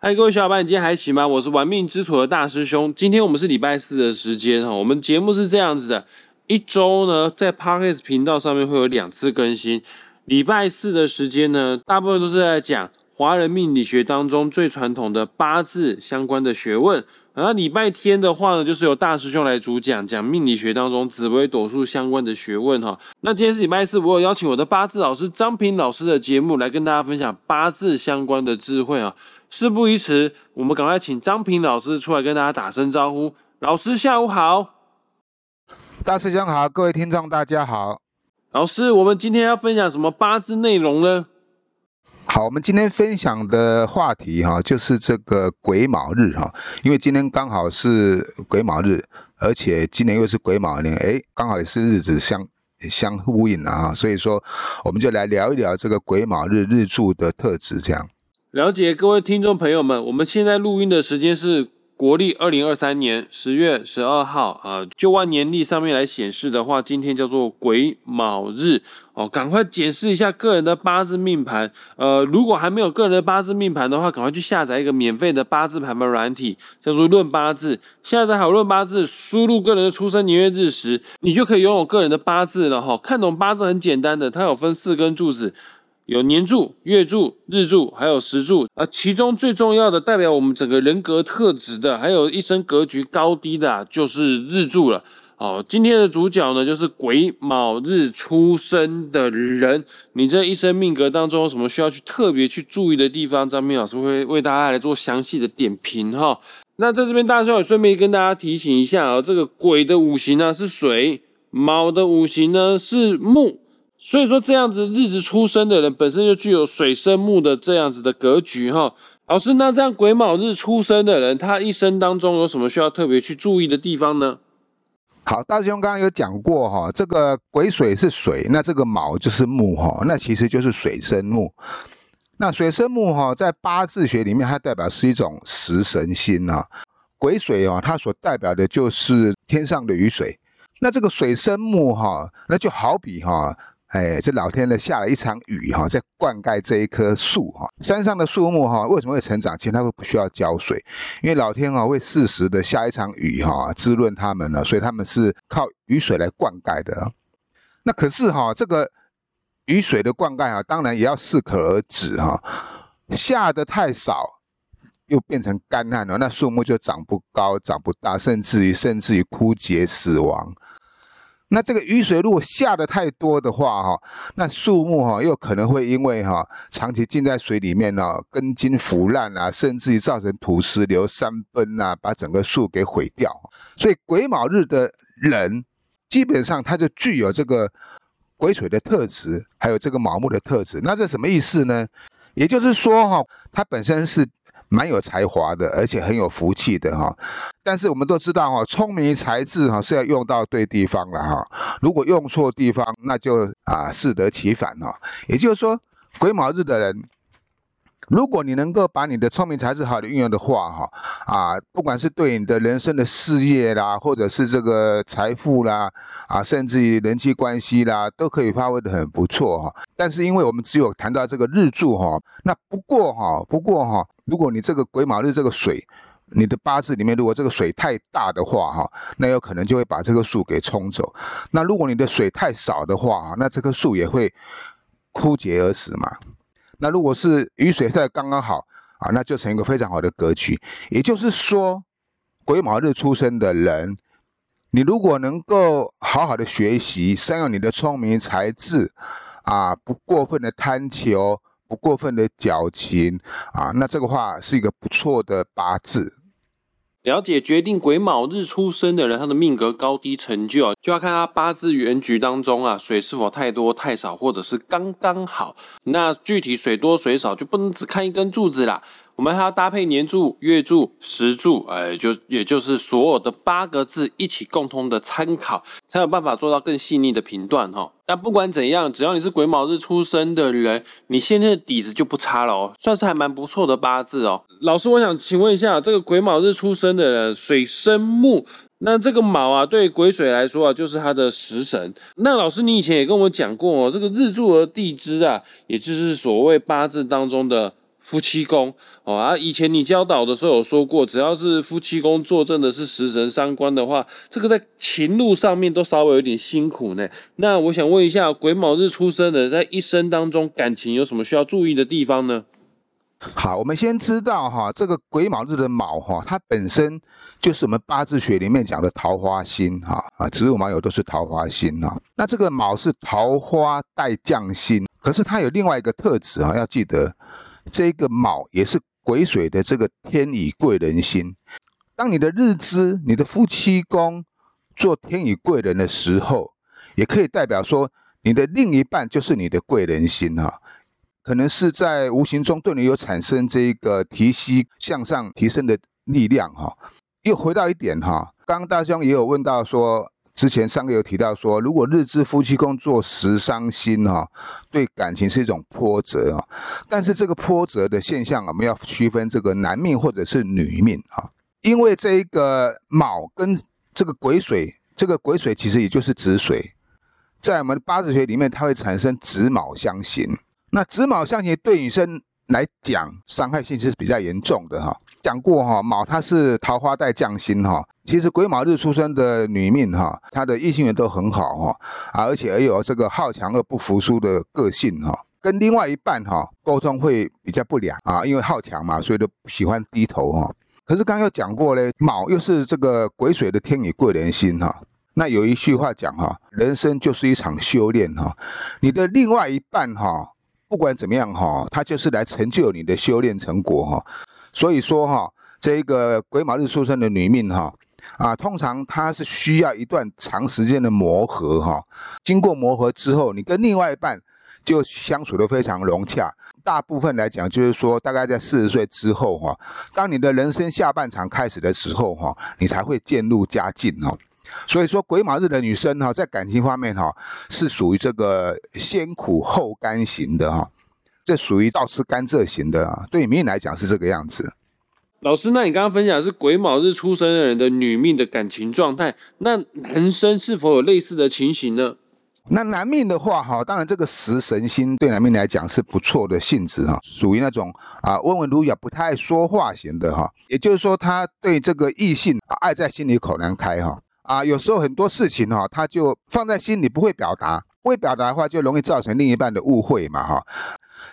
嗨，各位小伙伴，你今天还行吗？我是玩命之徒的大师兄。今天我们是礼拜四的时间哈，我们节目是这样子的，一周呢在 Parkes 频道上面会有两次更新。礼拜四的时间呢，大部分都是在讲华人命理学当中最传统的八字相关的学问。然后礼拜天的话呢，就是由大师兄来主讲，讲命理学当中紫微斗数相关的学问哈。那今天是礼拜四，我有邀请我的八字老师张平老师的节目来跟大家分享八字相关的智慧啊。事不宜迟，我们赶快请张平老师出来跟大家打声招呼。老师下午好，大师兄好，各位听众大家好。老师，我们今天要分享什么八字内容呢？好，我们今天分享的话题哈，就是这个癸卯日哈，因为今天刚好是癸卯日，而且今年又是癸卯年，哎，刚好也是日子相相呼应了哈，所以说我们就来聊一聊这个癸卯日日柱的特质，这样。了解各位听众朋友们，我们现在录音的时间是。国历二零二三年十月十二号啊，就按年历上面来显示的话，今天叫做癸卯日哦。赶快检视一下个人的八字命盘。呃，如果还没有个人的八字命盘的话，赶快去下载一个免费的八字盘盘软体，叫做论八字。下载好论八字，输入个人的出生年月日时，你就可以拥有个人的八字了哈。看懂八字很简单的，它有分四根柱子。有年柱、月柱、日柱，还有时柱啊。其中最重要的代表我们整个人格特质的，还有一生格局高低的，就是日柱了。哦，今天的主角呢，就是癸卯日出生的人。你这一生命格当中有什么需要去特别去注意的地方？张明老师会为大家来做详细的点评哈。那在这边，大家也顺便跟大家提醒一下啊，这个癸的五行呢是水，卯的五行呢是木。所以说，这样子日子出生的人本身就具有水生木的这样子的格局哈。老师，那这样癸卯日出生的人，他一生当中有什么需要特别去注意的地方呢？好，大师兄刚刚有讲过哈，这个癸水是水，那这个卯就是木哈，那其实就是水生木。那水生木哈，在八字学里面，它代表是一种食神星呐。癸水啊，它所代表的就是天上的雨水。那这个水生木哈，那就好比哈。哎，这老天呢下了一场雨哈，在灌溉这一棵树哈。山上的树木哈，为什么会成长？其实它会不需要浇水，因为老天啊会适时的下一场雨哈，滋润它们呢，所以它们是靠雨水来灌溉的。那可是哈，这个雨水的灌溉啊，当然也要适可而止哈。下的太少，又变成干旱了，那树木就长不高、长不大，甚至于甚至于枯竭死亡。那这个雨水如果下的太多的话，哈，那树木哈又可能会因为哈长期浸在水里面呢，根茎腐烂啊，甚至于造成土石流、山崩啊，把整个树给毁掉。所以癸卯日的人，基本上他就具有这个癸水的特质，还有这个卯木的特质。那这什么意思呢？也就是说哈，它本身是。蛮有才华的，而且很有福气的哈。但是我们都知道哈，聪明才智哈是要用到对地方了哈。如果用错地方，那就啊适得其反哈。也就是说，癸卯日的人。如果你能够把你的聪明才智好的运用的话，哈啊，不管是对你的人生的事业啦，或者是这个财富啦，啊，甚至于人际关系啦，都可以发挥的很不错哈。但是因为我们只有谈到这个日柱哈，那不过哈，不过哈，如果你这个癸卯日这个水，你的八字里面如果这个水太大的话哈，那有可能就会把这棵树给冲走。那如果你的水太少的话，那这棵树也会枯竭而死嘛。那如果是雨水在刚刚好啊，那就成一个非常好的格局。也就是说，癸卯日出生的人，你如果能够好好的学习，善用你的聪明才智啊，不过分的贪求，不过分的矫情啊，那这个话是一个不错的八字。了解决定癸卯日出生的人，他的命格高低成就啊，就要看他八字原局当中啊，水是否太多太少，或者是刚刚好。那具体水多水少，就不能只看一根柱子啦。我们还要搭配年柱、月柱、时柱，哎，就也就是所有的八个字一起共同的参考，才有办法做到更细腻的评断哈。那不管怎样，只要你是癸卯日出生的人，你现在的底子就不差了哦，算是还蛮不错的八字哦。老师，我想请问一下，这个癸卯日出生的人，水生木，那这个卯啊，对癸水来说啊，就是他的食神。那老师，你以前也跟我讲过哦，这个日柱和地支啊，也就是所谓八字当中的。夫妻宫哦啊，以前你教导的时候有说过，只要是夫妻宫坐镇的是食神三官的话，这个在情路上面都稍微有点辛苦呢。那我想问一下，癸卯日出生的，在一生当中感情有什么需要注意的地方呢？好，我们先知道哈，这个癸卯日的卯哈，它本身就是我们八字学里面讲的桃花星哈啊，子午卯酉都是桃花星哈。那这个卯是桃花带将星，可是它有另外一个特质啊，要记得。这个卯也是癸水的这个天乙贵人星。当你的日支、你的夫妻宫做天乙贵人的时候，也可以代表说你的另一半就是你的贵人星哈，可能是在无形中对你有产生这一个提息向上提升的力量哈。又回到一点哈，刚刚大兄也有问到说。之前上个有提到说，如果日支夫妻宫做食伤星哈，对感情是一种波折啊。但是这个波折的现象，我们要区分这个男命或者是女命啊。因为这一个卯跟这个癸水，这个癸水其实也就是子水，在我们八字学里面，它会产生子卯相刑。那子卯相刑对女生来讲，伤害性是比较严重的哈。讲过哈，卯它是桃花带将星哈。其实癸卯日出生的女命哈，她的异性缘都很好哈，而且也有这个好强而不服输的个性哈，跟另外一半哈沟通会比较不良啊，因为好强嘛，所以都喜欢低头哈。可是刚刚有讲过嘞，卯又是这个癸水的天乙贵人星哈，那有一句话讲哈，人生就是一场修炼哈，你的另外一半哈，不管怎么样哈，他就是来成就你的修炼成果哈。所以说哈，这一个癸卯日出生的女命哈。啊，通常它是需要一段长时间的磨合哈。经过磨合之后，你跟另外一半就相处的非常融洽。大部分来讲，就是说大概在四十岁之后哈，当你的人生下半场开始的时候哈，你才会渐入佳境哦。所以说，癸卯日的女生哈，在感情方面哈，是属于这个先苦后甘型的哈，这属于倒吃甘蔗型的啊。对命来讲是这个样子。老师，那你刚刚分享是癸卯日出生的人的女命的感情状态，那男生是否有类似的情形呢？那男命的话，哈，当然这个食神星对男命来讲是不错的性质哈，属于那种啊温文儒雅、不太爱说话型的哈。也就是说，他对这个异性爱在心里口难开哈啊，有时候很多事情哈，他就放在心里不会表达，不会表达的话，就容易造成另一半的误会嘛哈。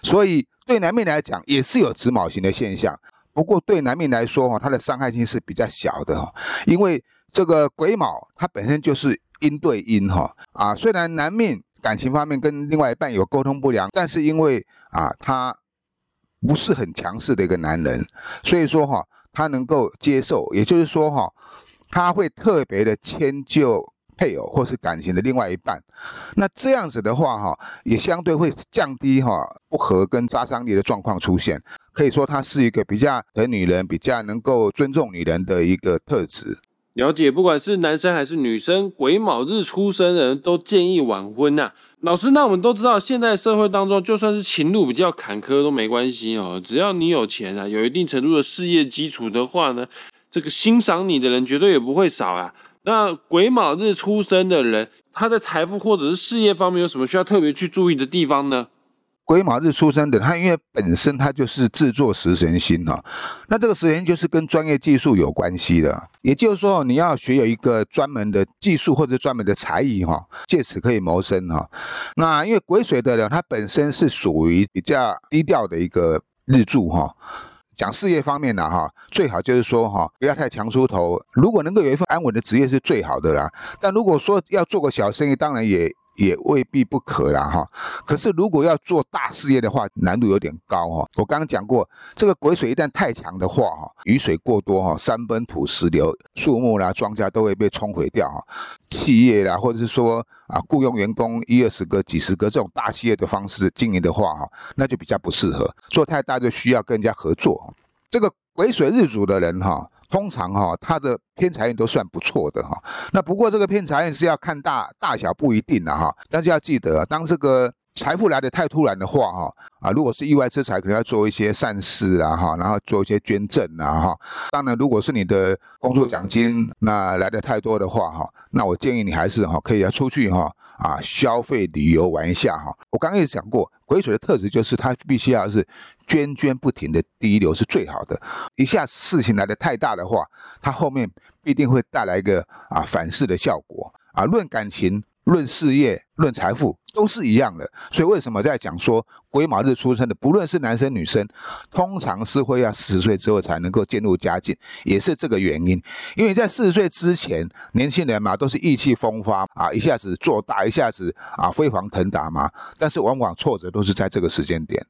所以对男命来讲，也是有子卯型的现象。不过对男命来说哈，它的伤害性是比较小的哈，因为这个癸卯它本身就是阴对阴哈啊，虽然男命感情方面跟另外一半有沟通不良，但是因为啊他不是很强势的一个男人，所以说哈他能够接受，也就是说哈他会特别的迁就。配偶或是感情的另外一半，那这样子的话哈，也相对会降低哈不和跟杀伤力的状况出现。可以说，她是一个比较疼女人、比较能够尊重女人的一个特质。了解，不管是男生还是女生，癸卯日出生人都建议晚婚呐。老师，那我们都知道，现在社会当中，就算是情路比较坎坷都没关系哦，只要你有钱啊，有一定程度的事业基础的话呢，这个欣赏你的人绝对也不会少啊。那癸卯日出生的人，他在财富或者是事业方面有什么需要特别去注意的地方呢？癸卯日出生的他，因为本身他就是制作食神星哈，那这个食神就是跟专业技术有关系的，也就是说你要学有一个专门的技术或者专门的才艺哈，借此可以谋生哈。那因为癸水的人，他本身是属于比较低调的一个日柱哈。讲事业方面的哈，最好就是说哈，不要太强出头。如果能够有一份安稳的职业是最好的啦。但如果说要做个小生意，当然也。也未必不可啦哈，可是如果要做大事业的话，难度有点高哈。我刚刚讲过，这个癸水一旦太强的话哈，雨水过多哈，山崩土石流，树木啦、庄稼都会被冲毁掉哈。企业啦，或者是说啊，雇佣员工一二十个、几十个这种大企业的方式经营的话哈，那就比较不适合。做太大就需要跟人家合作。这个癸水日主的人哈。通常哈，他的偏财运都算不错的哈。那不过这个偏财运是要看大大小不一定的哈。但是要记得，当这个财富来的太突然的话哈，啊，如果是意外之财，可能要做一些善事啊哈，然后做一些捐赠啊哈。当然，如果是你的工作奖金那来的太多的话哈，那我建议你还是哈可以要出去哈啊消费旅游玩一下哈。我刚刚也讲过，癸水的特质就是它必须要是涓涓不停的滴流是最好的。一下事情来的太大的话，它后面必定会带来一个啊反噬的效果啊。论感情。论事业、论财富都是一样的，所以为什么在讲说癸卯日出生的，不论是男生女生，通常是会要四十岁之后才能够渐入佳境，也是这个原因。因为在四十岁之前，年轻人嘛都是意气风发啊，一下子做大，一下子啊飞黄腾达嘛。但是往往挫折都是在这个时间点。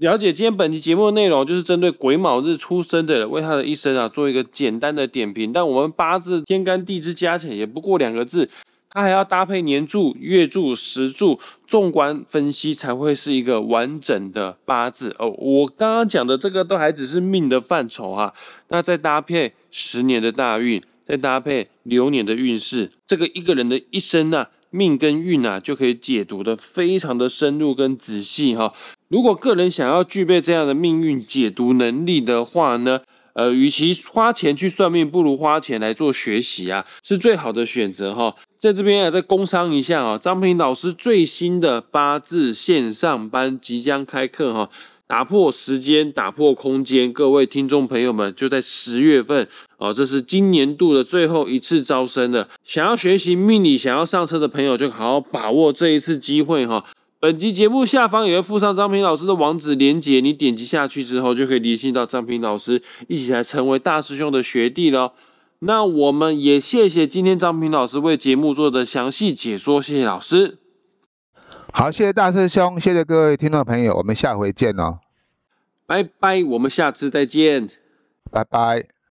了解今天本期节目的内容，就是针对癸卯日出生的人，为他的一生啊做一个简单的点评。但我们八字天干地支加起来也不过两个字。它还要搭配年柱、月柱、时柱，纵观分析才会是一个完整的八字哦。我刚刚讲的这个都还只是命的范畴哈，那再搭配十年的大运，再搭配流年的运势，这个一个人的一生呢，命跟运啊，就可以解读的非常的深入跟仔细哈。如果个人想要具备这样的命运解读能力的话呢？呃，与其花钱去算命，不如花钱来做学习啊，是最好的选择哈。在这边啊，再工商一下啊，张平老师最新的八字线上班即将开课哈，打破时间，打破空间，各位听众朋友们，就在十月份哦，这是今年度的最后一次招生了。想要学习命理，想要上车的朋友，就好好把握这一次机会哈。本集节目下方也会附上张平老师的网址连接，你点击下去之后就可以联系到张平老师，一起来成为大师兄的学弟了。那我们也谢谢今天张平老师为节目做的详细解说，谢谢老师。好，谢谢大师兄，谢谢各位听众朋友，我们下回见哦，拜拜，我们下次再见，拜拜。